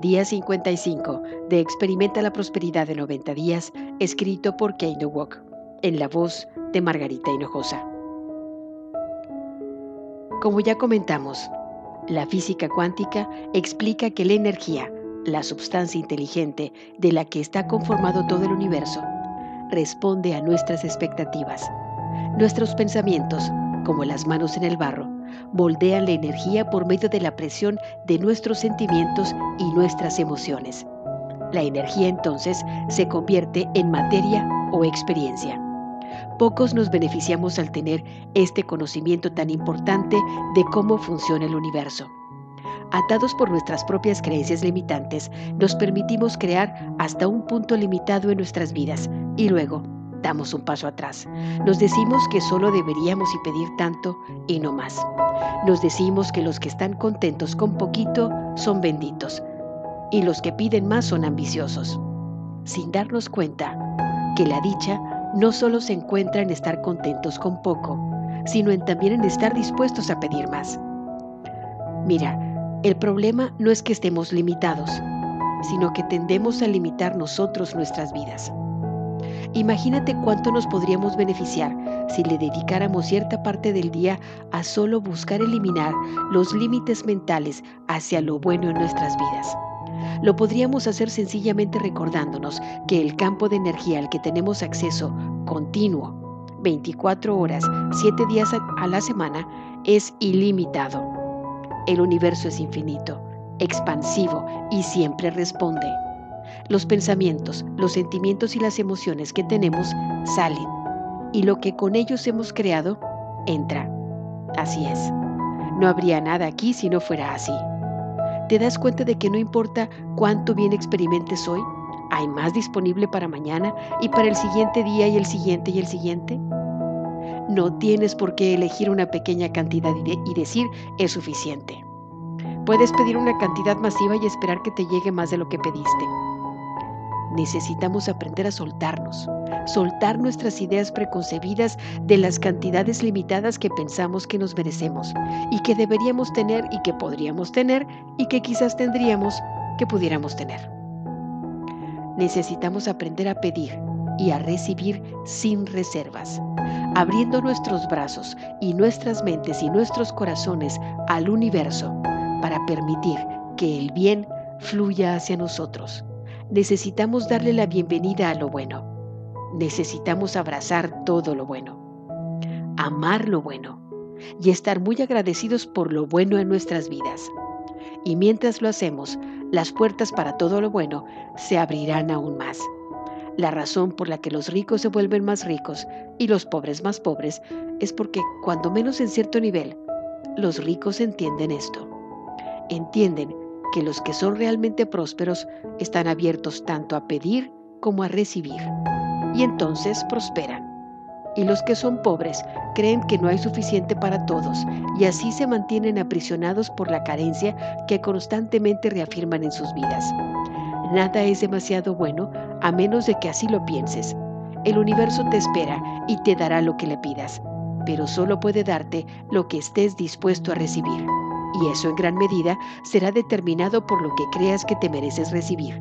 Día 55 de Experimenta la Prosperidad de 90 días, escrito por Kane Walk, en la voz de Margarita Hinojosa. Como ya comentamos, la física cuántica explica que la energía, la sustancia inteligente de la que está conformado todo el universo, responde a nuestras expectativas. Nuestros pensamientos, como las manos en el barro, moldean la energía por medio de la presión de nuestros sentimientos y nuestras emociones. La energía entonces se convierte en materia o experiencia. Pocos nos beneficiamos al tener este conocimiento tan importante de cómo funciona el universo. Atados por nuestras propias creencias limitantes, nos permitimos crear hasta un punto limitado en nuestras vidas y luego damos un paso atrás. Nos decimos que solo deberíamos y pedir tanto y no más. Nos decimos que los que están contentos con poquito son benditos y los que piden más son ambiciosos, sin darnos cuenta que la dicha no solo se encuentra en estar contentos con poco, sino en también en estar dispuestos a pedir más. Mira, el problema no es que estemos limitados, sino que tendemos a limitar nosotros nuestras vidas. Imagínate cuánto nos podríamos beneficiar si le dedicáramos cierta parte del día a solo buscar eliminar los límites mentales hacia lo bueno en nuestras vidas. Lo podríamos hacer sencillamente recordándonos que el campo de energía al que tenemos acceso continuo, 24 horas, 7 días a la semana, es ilimitado. El universo es infinito, expansivo y siempre responde. Los pensamientos, los sentimientos y las emociones que tenemos salen y lo que con ellos hemos creado entra. Así es. No habría nada aquí si no fuera así. ¿Te das cuenta de que no importa cuánto bien experimentes hoy? Hay más disponible para mañana y para el siguiente día y el siguiente y el siguiente. No tienes por qué elegir una pequeña cantidad y, decir es suficiente. Puedes pedir una cantidad masiva y esperar que te llegue más de lo que pediste necesitamos aprender a soltarnos, soltar nuestras ideas preconcebidas de las cantidades limitadas que pensamos que nos merecemos y que deberíamos tener y que podríamos tener y que quizás tendríamos que pudiéramos tener. Necesitamos aprender a pedir y a recibir sin reservas, abriendo nuestros brazos y nuestras mentes y nuestros corazones al universo para permitir que el bien fluya hacia nosotros necesitamos darle la bienvenida a lo bueno. Necesitamos abrazar todo lo bueno, amar lo bueno y estar muy agradecidos por lo bueno en nuestras vidas. Y mientras lo hacemos, las puertas para todo lo bueno se abrirán aún más. La razón por la que los ricos se vuelven más ricos y los pobres más pobres es porque, cuando menos en cierto nivel, los ricos entienden esto. Entienden que los que son realmente prósperos están abiertos tanto a pedir como a recibir, y entonces prosperan. Y los que son pobres creen que no hay suficiente para todos, y así se mantienen aprisionados por la carencia que constantemente reafirman en sus vidas. Nada es demasiado bueno a menos de que así lo pienses. El universo te espera y te dará lo que le pidas, pero solo puede darte lo que estés dispuesto a recibir y eso en gran medida será determinado por lo que creas que te mereces recibir.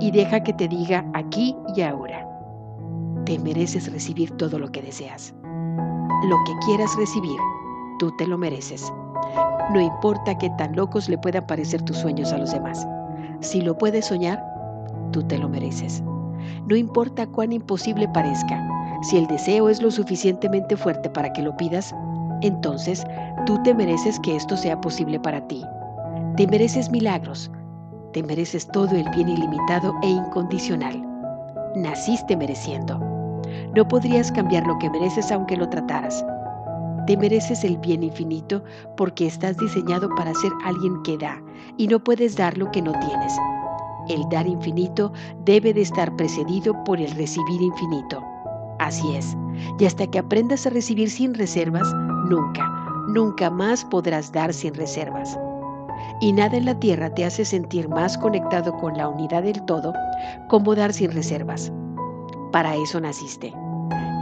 Y deja que te diga aquí y ahora. Te mereces recibir todo lo que deseas. Lo que quieras recibir, tú te lo mereces. No importa qué tan locos le puedan parecer tus sueños a los demás. Si lo puedes soñar, tú te lo mereces. No importa cuán imposible parezca, si el deseo es lo suficientemente fuerte para que lo pidas, entonces tú te mereces que esto sea posible para ti. Te mereces milagros. Te mereces todo el bien ilimitado e incondicional. Naciste mereciendo. No podrías cambiar lo que mereces aunque lo trataras. Te mereces el bien infinito porque estás diseñado para ser alguien que da y no puedes dar lo que no tienes. El dar infinito debe de estar precedido por el recibir infinito. Así es, y hasta que aprendas a recibir sin reservas, nunca, nunca más podrás dar sin reservas. Y nada en la tierra te hace sentir más conectado con la unidad del todo como dar sin reservas. Para eso naciste.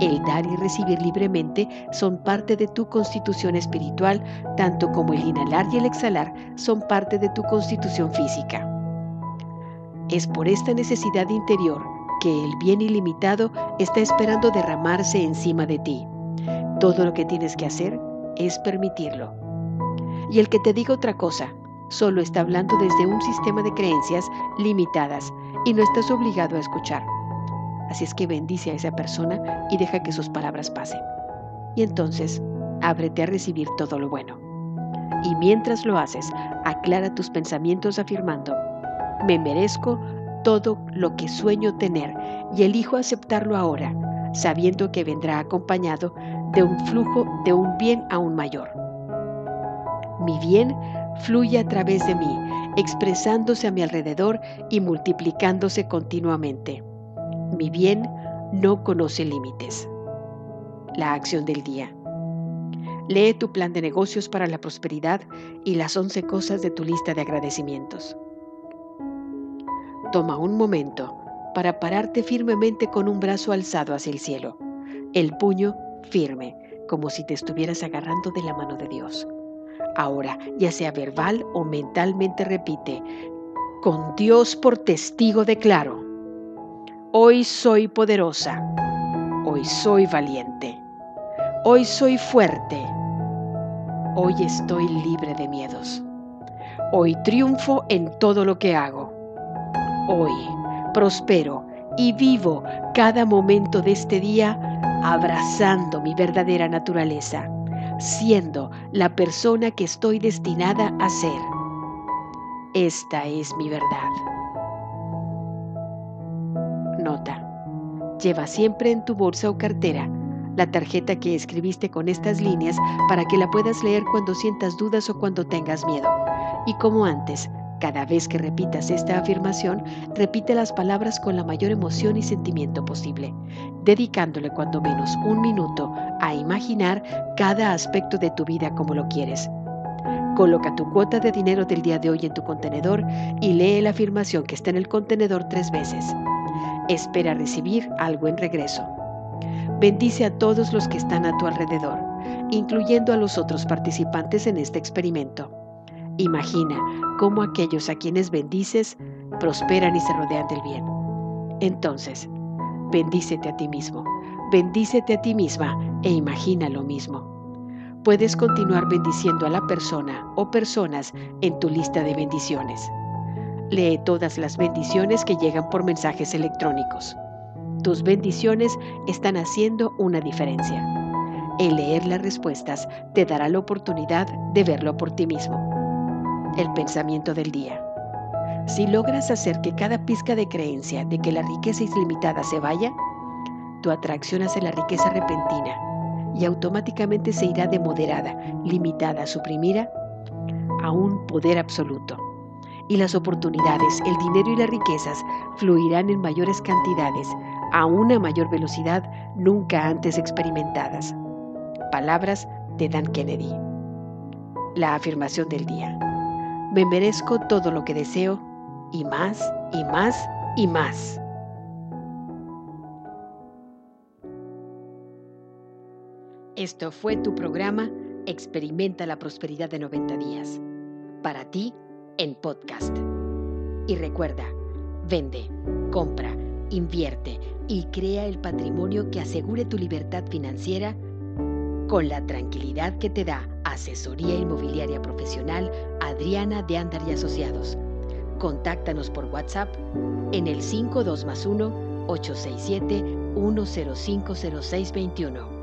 El dar y recibir libremente son parte de tu constitución espiritual, tanto como el inhalar y el exhalar son parte de tu constitución física. Es por esta necesidad interior que el bien ilimitado está esperando derramarse encima de ti. Todo lo que tienes que hacer es permitirlo. Y el que te diga otra cosa, solo está hablando desde un sistema de creencias limitadas y no estás obligado a escuchar. Así es que bendice a esa persona y deja que sus palabras pasen. Y entonces, ábrete a recibir todo lo bueno. Y mientras lo haces, aclara tus pensamientos afirmando, me merezco todo lo que sueño tener y elijo aceptarlo ahora, sabiendo que vendrá acompañado de un flujo de un bien aún mayor. Mi bien fluye a través de mí, expresándose a mi alrededor y multiplicándose continuamente. Mi bien no conoce límites. La acción del día. Lee tu plan de negocios para la prosperidad y las 11 cosas de tu lista de agradecimientos. Toma un momento para pararte firmemente con un brazo alzado hacia el cielo, el puño firme, como si te estuvieras agarrando de la mano de Dios. Ahora, ya sea verbal o mentalmente repite, con Dios por testigo declaro Hoy soy poderosa. Hoy soy valiente. Hoy soy fuerte. Hoy estoy libre de miedos. Hoy triunfo en todo lo que hago. Hoy prospero y vivo cada momento de este día abrazando mi verdadera naturaleza, siendo la persona que estoy destinada a ser. Esta es mi verdad. Nota. Lleva siempre en tu bolsa o cartera la tarjeta que escribiste con estas líneas para que la puedas leer cuando sientas dudas o cuando tengas miedo. Y como antes, cada vez que repitas esta afirmación, repite las palabras con la mayor emoción y sentimiento posible, dedicándole cuando menos un minuto a imaginar cada aspecto de tu vida como lo quieres. Coloca tu cuota de dinero del día de hoy en tu contenedor y lee la afirmación que está en el contenedor tres veces espera recibir algo en regreso. Bendice a todos los que están a tu alrededor, incluyendo a los otros participantes en este experimento. Imagina cómo aquellos a quienes bendices prosperan y se rodean del bien. Entonces, bendícete a ti mismo, bendícete a ti misma e imagina lo mismo. Puedes continuar bendiciendo a la persona o personas en tu lista de bendiciones. Lee todas las bendiciones que llegan por mensajes electrónicos. Tus bendiciones están haciendo una diferencia. El leer las respuestas te dará la oportunidad de verlo por ti mismo. El pensamiento del día. Si logras hacer que cada pizca de creencia de que la riqueza es limitada se vaya, tu atracción hacia la riqueza repentina y automáticamente se irá de moderada, limitada, suprimida a un poder absoluto y las oportunidades, el dinero y las riquezas fluirán en mayores cantidades, a una mayor velocidad nunca antes experimentadas. Palabras de Dan Kennedy. La afirmación del día. Me merezco todo lo que deseo y más y más y más. Esto fue tu programa Experimenta la Prosperidad de 90 días. Para ti, en podcast. Y recuerda, vende, compra, invierte y crea el patrimonio que asegure tu libertad financiera con la tranquilidad que te da Asesoría Inmobiliaria Profesional Adriana de Andar y Asociados. Contáctanos por WhatsApp en el 52 más 1 867 1050621